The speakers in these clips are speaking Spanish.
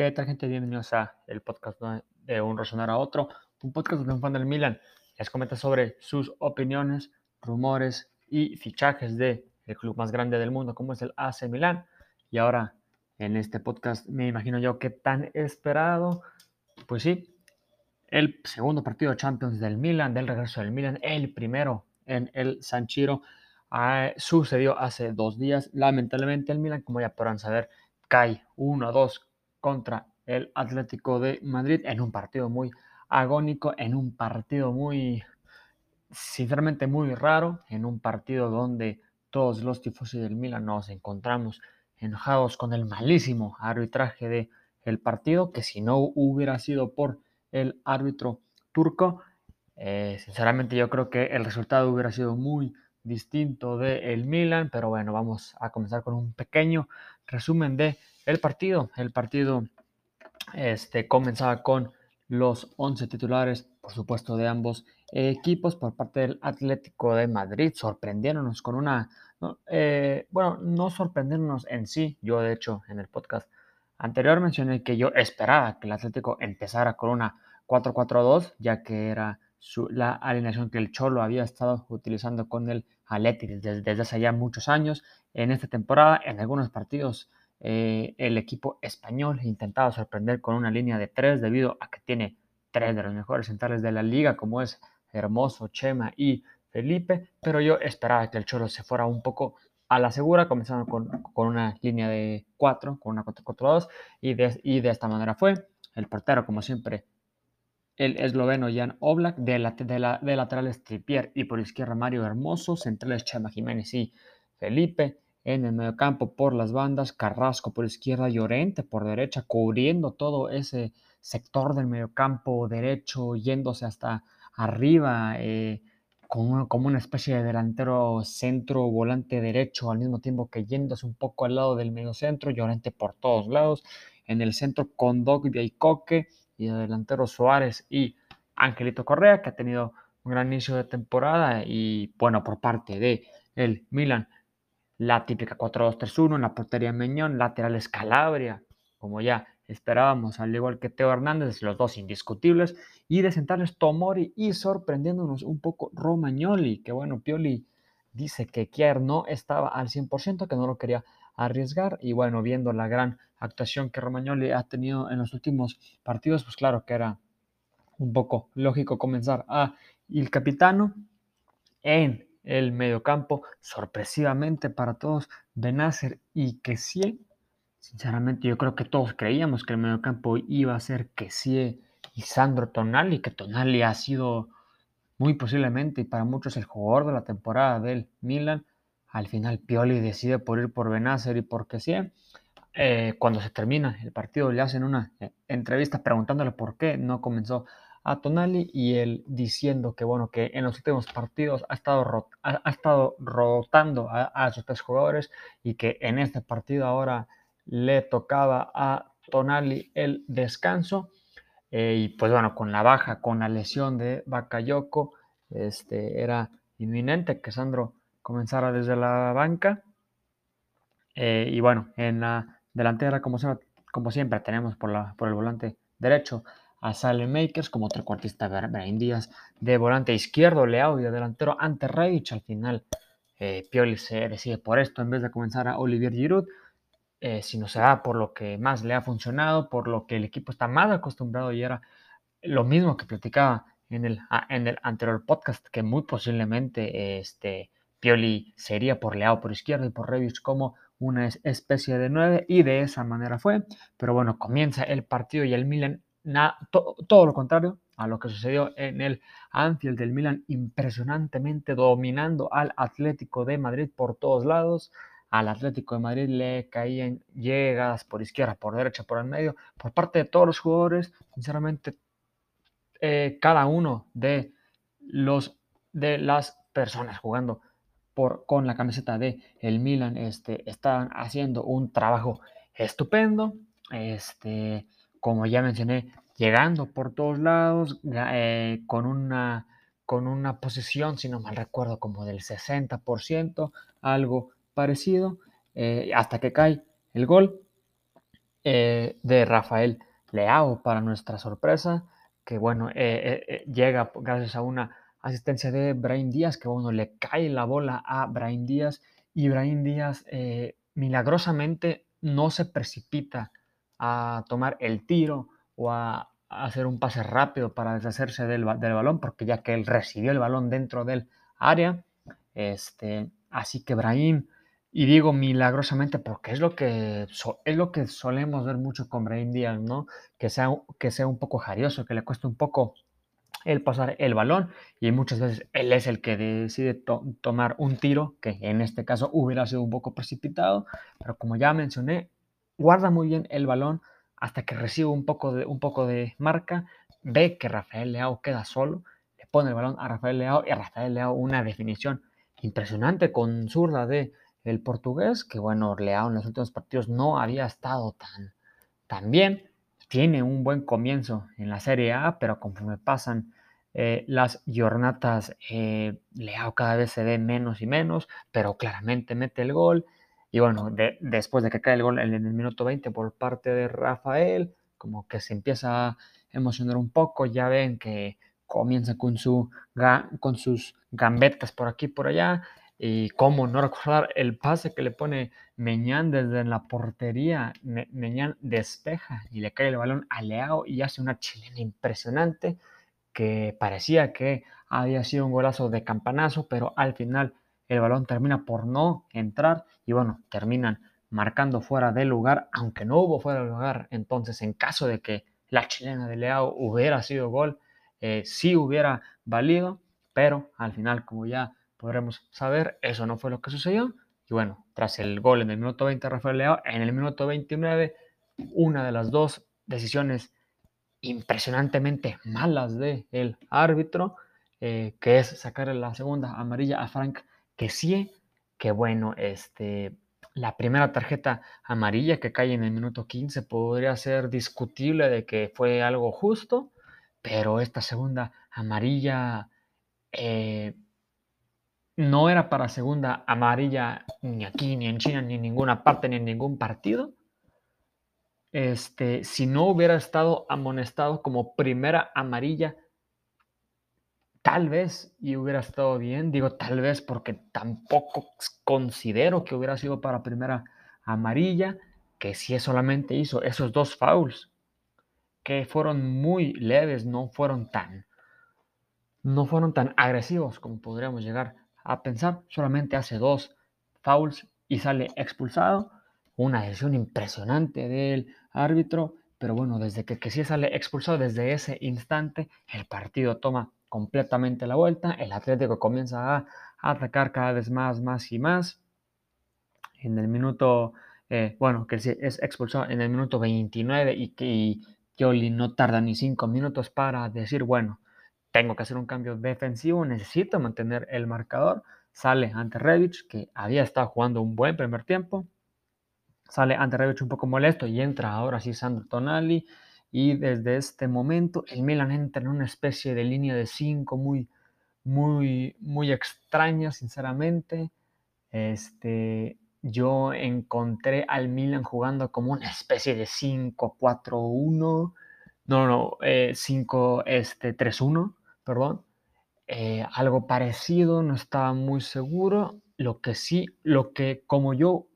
¿Qué tal gente? Bienvenidos a el podcast de Un Razonar a Otro, un podcast de un fan del Milan les comenta sobre sus opiniones, rumores y fichajes de el club más grande del mundo como es el AC Milan. Y ahora en este podcast me imagino yo que tan esperado, pues sí, el segundo partido de Champions del Milan, del regreso del Milan, el primero en el San Chiro, ah, sucedió hace dos días. Lamentablemente el Milan, como ya podrán saber, cae 1-2 contra el Atlético de Madrid en un partido muy agónico, en un partido muy, sinceramente muy raro, en un partido donde todos los tifosi del Milan nos encontramos enojados con el malísimo arbitraje del el partido, que si no hubiera sido por el árbitro turco, eh, sinceramente yo creo que el resultado hubiera sido muy distinto del el Milan, pero bueno, vamos a comenzar con un pequeño resumen de el partido. El partido este, comenzaba con los 11 titulares, por supuesto, de ambos equipos por parte del Atlético de Madrid, sorprendiéndonos con una, eh, bueno, no sorprendiéndonos en sí, yo de hecho en el podcast anterior mencioné que yo esperaba que el Atlético empezara con una 4-4-2, ya que era la alineación que el Cholo había estado utilizando con el Atlético desde hace ya muchos años. En esta temporada, en algunos partidos, eh, el equipo español intentaba sorprender con una línea de tres debido a que tiene tres de los mejores centrales de la liga, como es Hermoso, Chema y Felipe, pero yo esperaba que el Cholo se fuera un poco a la segura, comenzando con, una línea de 4, con una 4-4-2, y de, y de esta manera fue. El portero, como siempre, el esloveno Jan Oblak, de, la, de, la, de laterales Tripier y por izquierda Mario Hermoso, centrales Chema Jiménez y Felipe, en el mediocampo por las bandas, Carrasco por izquierda, Llorente por derecha, cubriendo todo ese sector del mediocampo derecho, yéndose hasta arriba, eh, como, una especie de delantero centro, volante derecho, al mismo tiempo que yéndose un poco al lado del mediocentro, Llorente por todos lados, en el centro con Dogbia y Coque, y el delantero Suárez y Angelito Correa, que ha tenido un gran inicio de temporada, y bueno, por parte de el Milan, la típica 4-2-3-1 en la portería Meñón, laterales Calabria, como ya esperábamos, al igual que Teo Hernández, los dos indiscutibles, y de centrales Tomori y sorprendiéndonos un poco Romagnoli, que bueno, Pioli dice que Kier no estaba al 100%, que no lo quería arriesgar, y bueno, viendo la gran actuación que Romagnoli ha tenido en los últimos partidos, pues claro que era un poco lógico comenzar a el capitano en el mediocampo, sorpresivamente para todos, Benacer y Kessie. Sinceramente, yo creo que todos creíamos que el mediocampo iba a ser Kessie y Sandro Tonali, que Tonali ha sido muy posiblemente y para muchos el jugador de la temporada del Milan. Al final Pioli decide por ir por Benacer y por Kessie. Eh, cuando se termina el partido le hacen una eh, entrevista preguntándole por qué no comenzó a Tonali y él diciendo que bueno que en los últimos partidos ha estado, ha, estado rotando a, sus tres jugadores y que en este partido ahora le tocaba a Tonali el descanso. Eh, y pues bueno con la baja con la lesión de Bakayoko este era inminente que Sandro comenzara desde la banca. Eh, y bueno en la delantera como, como siempre tenemos por, la, por el volante derecho a Salem Makers como trecuartista Brian Díaz, de volante izquierdo Leao y de delantero ante Reich. Al final, eh, Pioli se decide por esto en vez de comenzar a Olivier Giroud, eh, sino se da por lo que más le ha funcionado, por lo que el equipo está más acostumbrado y era lo mismo que platicaba en el, en el anterior podcast, que muy posiblemente este, Pioli sería por Leao por izquierda y por Reich como una especie de nueve y de esa manera fue. Pero bueno, comienza el partido y el Milan todo lo contrario a lo que sucedió en el Anfield del Milan, impresionantemente dominando al Atlético de Madrid por todos lados. Al Atlético de Madrid le caían llegadas por izquierda, por derecha, por el medio, por parte de todos los jugadores. Sinceramente, eh, cada uno de los de las personas jugando por, con la camiseta de el Milan este, están haciendo un trabajo estupendo. Este, como ya mencioné, llegando por todos lados, eh, con, una, con una posición, si no mal recuerdo, como del 60%, algo parecido, eh, hasta que cae el gol. eh, de Rafael Leao para nuestra sorpresa, que bueno, llega gracias a una asistencia de Brain Díaz, que bueno, le cae la bola a Brain Díaz y Brain Díaz milagrosamente no se precipita a tomar el tiro o a, hacer un pase rápido para deshacerse del, balón, porque ya que él recibió el balón dentro del área, este, así que Brahim, y digo milagrosamente porque es lo que, es lo que solemos ver mucho con Brahim Díaz, ¿no? Que sea, que sea un poco jarioso, que le cueste un poco el pasar el balón y muchas veces él es el que decide tomar un tiro que en este caso hubiera sido un poco precipitado, pero como ya mencioné, guarda muy bien el balón hasta que recibe un poco de, un poco de marca, ve que Rafael Leao queda solo, le pone el balón a Rafael Leao y a Rafael Leao una definición impresionante con zurda de el portugués, que bueno, Leao en los últimos partidos no había estado tan, tan bien, tiene un buen comienzo en la Serie A, pero conforme pasan eh, las jornadas, eh, Leao cada vez se ve menos y menos, pero claramente mete el gol. Y bueno, después de que cae el gol en el minuto 20 por parte de Rafael, como que se empieza a emocionar un poco, ya ven que comienza con, su, con sus gambetas por aquí y por allá, y cómo no recordar el pase que le pone Meñán desde la portería. Meñán despeja y le cae el balón a Leao y hace una chilena impresionante que parecía que había sido un golazo de campanazo, pero al final el balón termina por no entrar y bueno, terminan marcando fuera del lugar, aunque no hubo fuera del lugar. Entonces, en caso de que la chilena de Leao hubiera sido gol, eh, sí hubiera valido, pero al final, como ya podremos saber, eso no fue lo que sucedió. Y bueno, tras el gol en el minuto 20 Rafael Leao, en el minuto 29, una de las dos decisiones impresionantemente malas del el árbitro, eh, que es sacar la segunda amarilla a Frank que sí, que bueno, este, la primera tarjeta amarilla que cae en el minuto 15 podría ser discutible de que fue algo justo, pero esta segunda amarilla eh, no era para segunda amarilla ni aquí, ni en China, ni en ninguna parte, ni en ningún partido. Este, si no hubiera estado amonestado como primera amarilla, tal vez y hubiera estado bien. Digo tal vez porque tampoco considero que hubiera sido para primera amarilla, que si solamente hizo esos dos fouls, que fueron muy leves, no fueron tan, no fueron tan agresivos como podríamos llegar a pensar, solamente hace dos fouls y sale expulsado. Una decisión impresionante del árbitro, pero bueno, desde que, que sí sale expulsado, desde ese instante, el partido toma completamente la vuelta. El Atlético comienza a, atacar cada vez más, más y más. En el minuto, eh, bueno, que es expulsado en el minuto 29 y que Yoli no tarda ni cinco minutos para decir, bueno, tengo que hacer un cambio defensivo, necesito mantener el marcador. Sale ante Revich, que había estado jugando un buen primer tiempo. Sale ante Revich un poco molesto y entra ahora sí Sandro Tonali. Y desde este momento el Milan entra en una especie de línea de 5 muy, muy, muy extraña, sinceramente. Este, yo encontré al Milan jugando como una especie de 5-4-1. No, no, 5-3-1. Eh, este, perdón, eh, algo parecido, no estaba muy seguro. Lo que sí, lo que como yo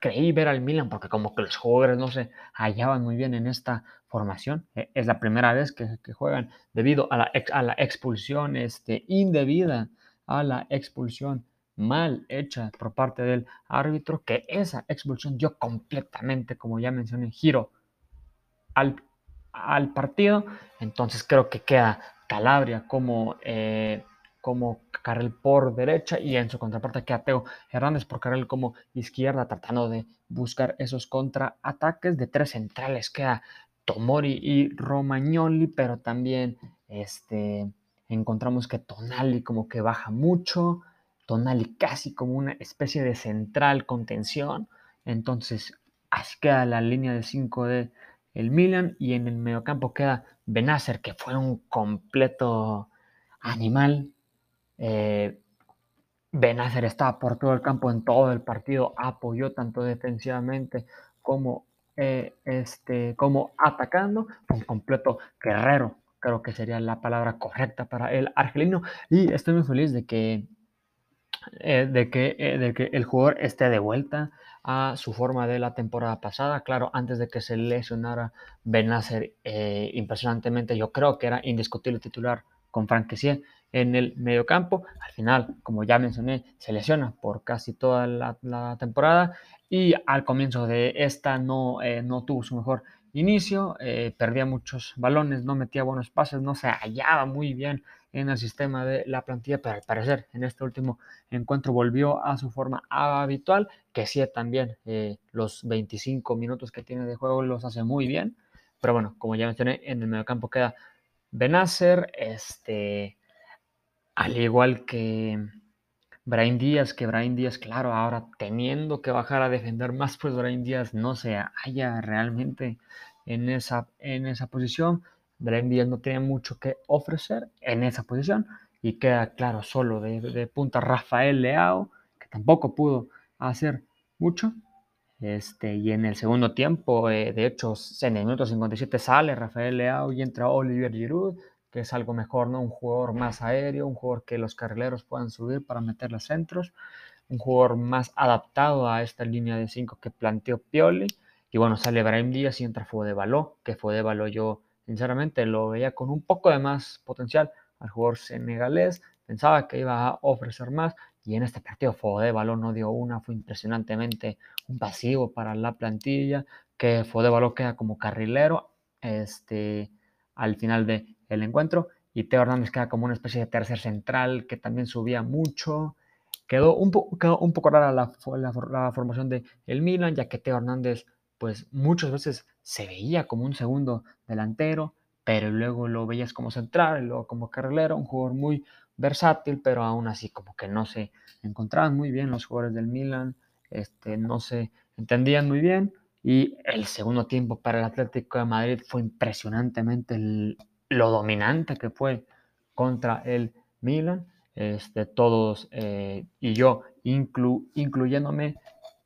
creí ver al Milan, porque como que los jugadores no se hallaban muy bien en esta formación, eh, es la primera vez que, juegan debido a la, a la expulsión este, indebida, a la expulsión mal hecha por parte del árbitro, que esa expulsión dio completamente, como ya mencioné, giro al, al partido. Entonces creo que queda Calabria como, eh, como carril por derecha y en su contraparte queda Teo Hernández por carril como izquierda tratando de buscar esos contraataques de tres centrales queda Tomori y Romagnoli pero también este, encontramos que Tonali como que baja mucho Tonali casi como una especie de central contención entonces así queda la línea de 5 de el Milan y en el mediocampo queda Benacer, que fue un completo animal. Eh, Benacer estaba por todo el campo en todo el partido, apoyó tanto defensivamente como eh, este, como atacando, un completo guerrero, creo que sería la palabra correcta para el argelino. Y estoy muy feliz de que, eh, de que, eh, de que el jugador esté de vuelta a su forma de la temporada pasada. Claro, antes de que se lesionara Benacer impresionantemente, yo creo que era indiscutible titular con Frank en el mediocampo. Al final, como ya mencioné, se lesiona por casi toda la, temporada y al comienzo de esta no, eh, no tuvo su mejor inicio, eh, perdía muchos balones, no metía buenos pases, no se hallaba muy bien en el sistema de la plantilla, pero al parecer en este último encuentro volvió a su forma habitual, que sí también eh, los 25 minutos que tiene de juego los hace muy bien, pero bueno, como ya mencioné, en el mediocampo queda Benacer, este, al igual que Brian Díaz, que Brian Díaz, claro, ahora teniendo que bajar a defender más, pues Brian Díaz no se halla realmente en esa, en esa posición. Brian Díaz no tiene mucho que ofrecer en esa posición y queda claro solo de, punta Rafael Leao, que tampoco pudo hacer mucho. Este, y en el segundo tiempo, eh, de hecho, en el minuto 57 sale Rafael Leao y entra Olivier Giroud, que es algo mejor, ¿no? Un jugador más aéreo, un jugador que los carrileros puedan subir para meter los centros, un jugador más adaptado a esta línea de 5 que planteó Pioli. Y bueno, sale Brahim Díaz y entra Baló, que Baló yo sinceramente lo veía con un poco de más potencial al jugador senegalés, pensaba que iba a ofrecer más y en este partido Baló no dio una, fue impresionantemente un pasivo para la plantilla, que Baló queda como carrilero este, al final de el encuentro. Y Teo Hernández queda como una especie de tercer central que también subía mucho. Quedó un, un poco rara la, la, formación de el Milan, ya que Teo Hernández, pues muchas veces se veía como un segundo delantero, pero luego lo veías como central, y luego como carrilero, un jugador muy versátil, pero aún así como que no se encontraban muy bien los jugadores del Milan, este, no se entendían muy bien. Y el segundo tiempo para el Atlético de Madrid fue impresionantemente lo dominante que fue contra el Milan. Este, todos eh, y yo incluyéndome,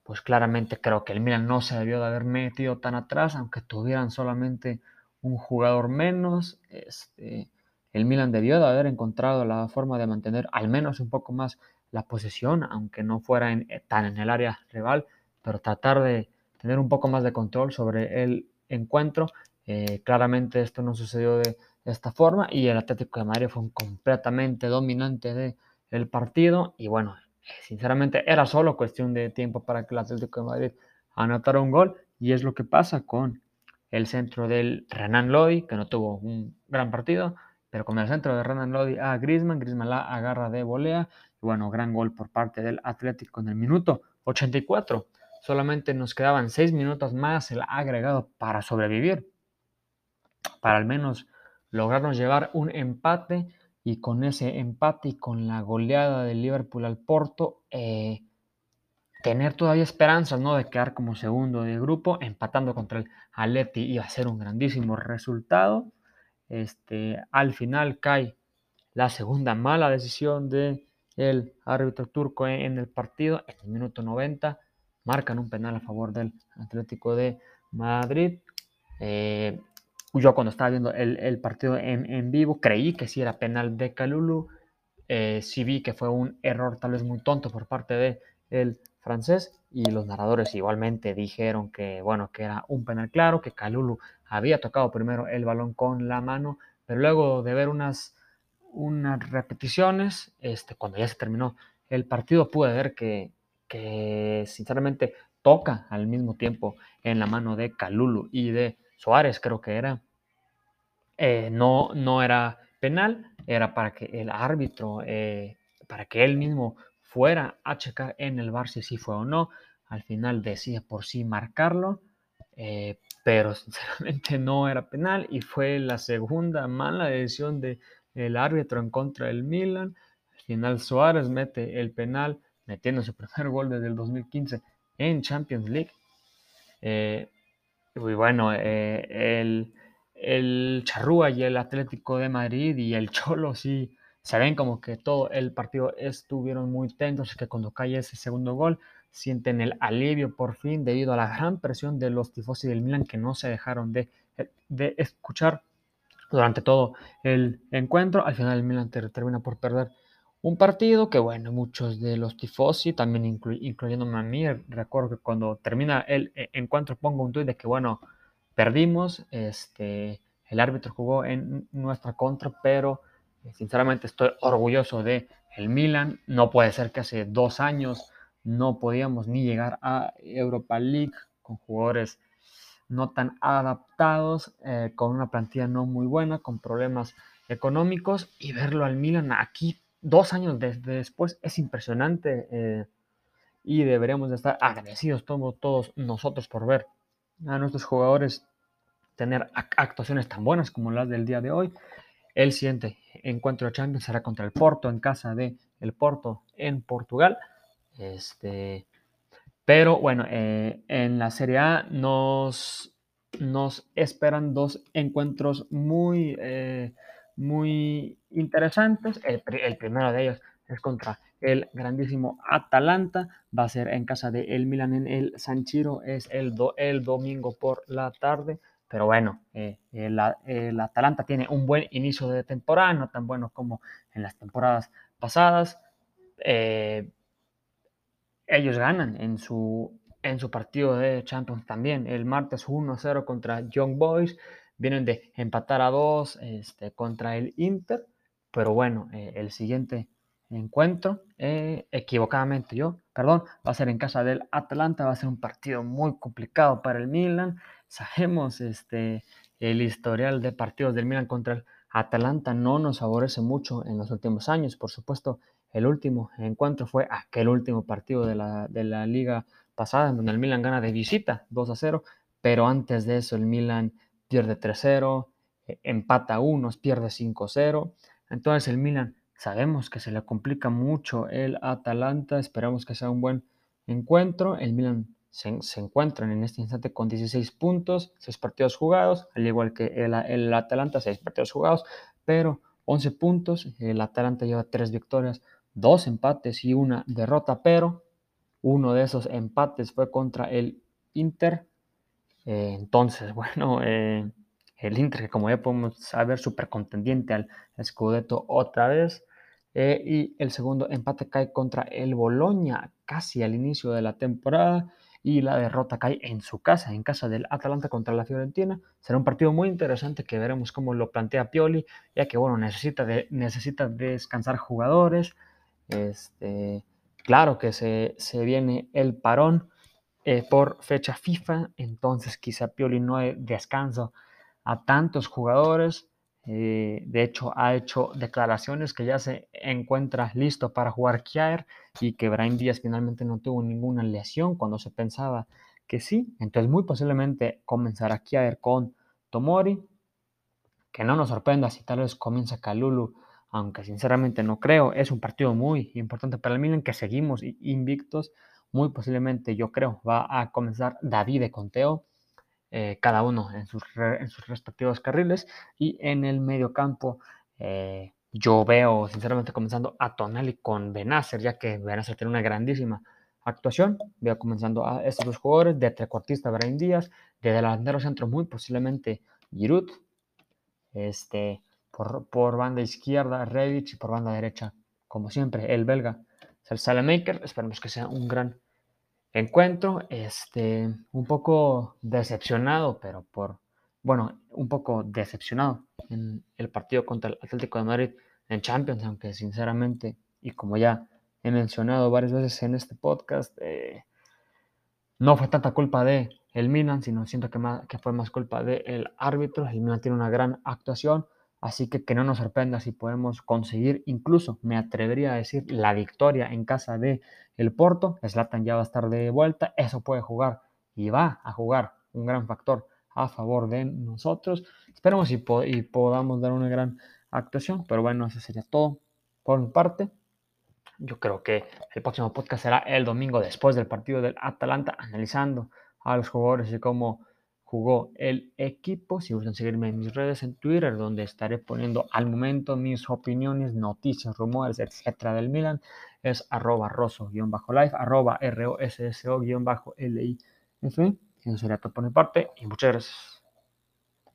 pues claramente creo que el Milan no se debió de haber metido tan atrás, aunque tuvieran solamente un jugador menos. Este, el Milan debió de haber encontrado la forma de mantener al menos un poco más la posesión, aunque no fuera eh, tan en el área rival, pero tratar de tener un poco más de control sobre el encuentro. Eh, claramente esto no sucedió de, de esta forma y el Atlético de Madrid fue un completamente dominante del el partido y bueno, sinceramente era solo cuestión de tiempo para que el Atlético de Madrid anotara un gol y es lo que pasa con el centro del Renan Lodi, que no tuvo un gran partido, pero con el centro de Renan Lodi a Griezmann, Griezmann la agarra de volea y bueno, gran gol por parte del Atlético en el minuto 84. Solamente nos quedaban seis minutos más el agregado para sobrevivir, para al menos lograron llevar un empate y con ese empate y con la goleada del Liverpool al Porto, eh, tener todavía esperanzas ¿no? de quedar como segundo de grupo, empatando contra el Atleti iba a ser un grandísimo resultado. Este, al final cae la segunda mala decisión del el árbitro turco en el partido, en el minuto 90, marcan un penal a favor del Atlético de Madrid. Eh, yo cuando estaba viendo el, partido en, vivo creí que sí era penal de Calulu. Eh, sí vi que fue un error tal vez muy tonto por parte de el francés y los narradores igualmente dijeron que bueno que era un penal claro que Calulu había tocado primero el balón con la mano pero luego de ver unas unas repeticiones este cuando ya se terminó el partido pude ver que, que sinceramente toca al mismo tiempo en la mano de Calulu y de Suárez creo que era, eh, no, no era penal, era para que el árbitro, eh, para que él mismo fuera a checar en el bar si sí fue o no. Al final decía por sí marcarlo, eh, pero sinceramente no era penal y fue la segunda mala decisión del árbitro en contra del Milan. Al final Suárez mete el penal, metiendo su primer gol desde el 2015 en Champions League. Y bueno, eh, el, el Charrúa y el Atlético de Madrid y el Cholo sí se ven como que todo el partido estuvieron muy tensos, que cuando cae ese segundo gol sienten el alivio por fin debido a la gran presión de los tifosi del Milan que no se dejaron de, de escuchar durante todo el encuentro. Al final el Milan termina por perder un partido que, bueno, muchos de los tifosi, también incluyéndome a mí, recuerdo que cuando termina el eh, encuentro pongo un tuit de que, bueno, perdimos, este, el árbitro jugó en nuestra contra, pero eh, sinceramente estoy orgulloso de el Milan. No puede ser que hace dos años no podíamos ni llegar a Europa League con jugadores no tan adaptados, eh, con una plantilla no muy buena, con problemas económicos y verlo al Milan aquí dos años después es impresionante eh, y deberíamos de estar agradecidos todos, todos nosotros por ver a nuestros jugadores tener actuaciones tan buenas como las del día de hoy. El siguiente encuentro de Champions será contra el Porto en casa de el Porto en Portugal. Este, pero bueno, eh, en la Serie A nos, nos esperan dos encuentros muy, eh, muy interesantes. El, primero de ellos es contra el grandísimo Atalanta. Va a ser en casa de el Milan en el San Chiro. Es el, el domingo por la tarde. Pero bueno, eh, el, Atalanta tiene un buen inicio de temporada, no tan bueno como en las temporadas pasadas ellos ganan en su, en su partido de Champions también. El martes 1-0 contra Young Boys. Vienen de empatar a 2 este, contra el Inter. Pero bueno, eh, el siguiente encuentro, eh, equivocadamente yo, perdón, va a ser en casa del Atlanta. Va a ser un partido muy complicado para el Milan. Sabemos este, el historial de partidos del Milan contra el Atalanta no nos favorece mucho en los últimos años. Por supuesto, el último encuentro fue aquel último partido de la, liga pasada, en donde el Milan gana de visita 2 a 0, pero antes de eso el Milan pierde 3-0, e, empata 1, pierde 5-0. Entonces el Milan sabemos que se le complica mucho el Atalanta, esperamos que sea un buen encuentro. El Milan se, se encuentra en este instante con 16 puntos, 6 partidos jugados, al igual que el, el Atalanta, 6 partidos jugados, pero 11 puntos. El Atalanta lleva 3 victorias, dos empates y una derrota, pero uno de esos empates fue contra el Inter. Eh, entonces, bueno, eh, el Inter, como ya podemos saber, súper contendiente al Scudetto otra vez. Eh, y el segundo empate cae contra el Boloña casi al inicio de la temporada. Y la derrota cae en su casa, en casa del Atalanta contra la Fiorentina. Será un partido muy interesante que veremos cómo lo plantea Pioli, ya que bueno, necesita, necesita descansar jugadores. Este, claro que se, viene el parón eh, por fecha FIFA, entonces quizá Pioli no hay descanso a tantos jugadores. Eh, de hecho, ha hecho declaraciones que ya se encuentra listo para jugar Kiaer y que Brian Díaz finalmente no tuvo ninguna lesión cuando se pensaba que sí. Entonces, muy posiblemente comenzará Kiaer con Tomori. Que no nos sorprenda si tal vez comienza Kalulu aunque sinceramente no creo. Es un partido muy importante para el Milan que seguimos invictos. Muy posiblemente, yo creo, va a comenzar David de Conteo, eh, cada uno en sus, en sus, respectivos carriles. Y en el medio campo, eh, yo veo sinceramente comenzando a Tonali con Benacer, ya que Benacer tiene una grandísima actuación. Veo comenzando a estos dos jugadores, de trecuartista Brian Díaz, de delantero centro muy posiblemente Giroud. Este, por, banda izquierda Rebic y por banda derecha, como siempre, el belga el Salamaker. Esperemos que sea un gran encuentro. Este, un poco decepcionado, pero por, bueno, un poco decepcionado en el partido contra el Atlético de Madrid en Champions, aunque sinceramente, y como ya he mencionado varias veces en este podcast, eh, no fue tanta culpa de el Milan, sino siento que, que fue más culpa del árbitro. El Milan tiene una gran actuación, Así que que no nos sorprenda si podemos conseguir, incluso me atrevería a decir, la victoria en casa de el Porto. Slatan ya va a estar de vuelta, eso puede jugar y va a jugar un gran factor a favor de nosotros. Esperemos y, podamos dar una gran actuación, pero bueno, eso sería todo por mi parte. Yo creo que el próximo podcast será el domingo después del partido del Atalanta, analizando a los jugadores y cómo jugó el equipo. Si gustan seguirme en mis redes en Twitter, donde estaré poniendo al momento mis opiniones, noticias, rumores, etcétera del Milan, es arroba rosso-life, arroba rosso-lif. Eso sería todo por mi parte y muchas gracias.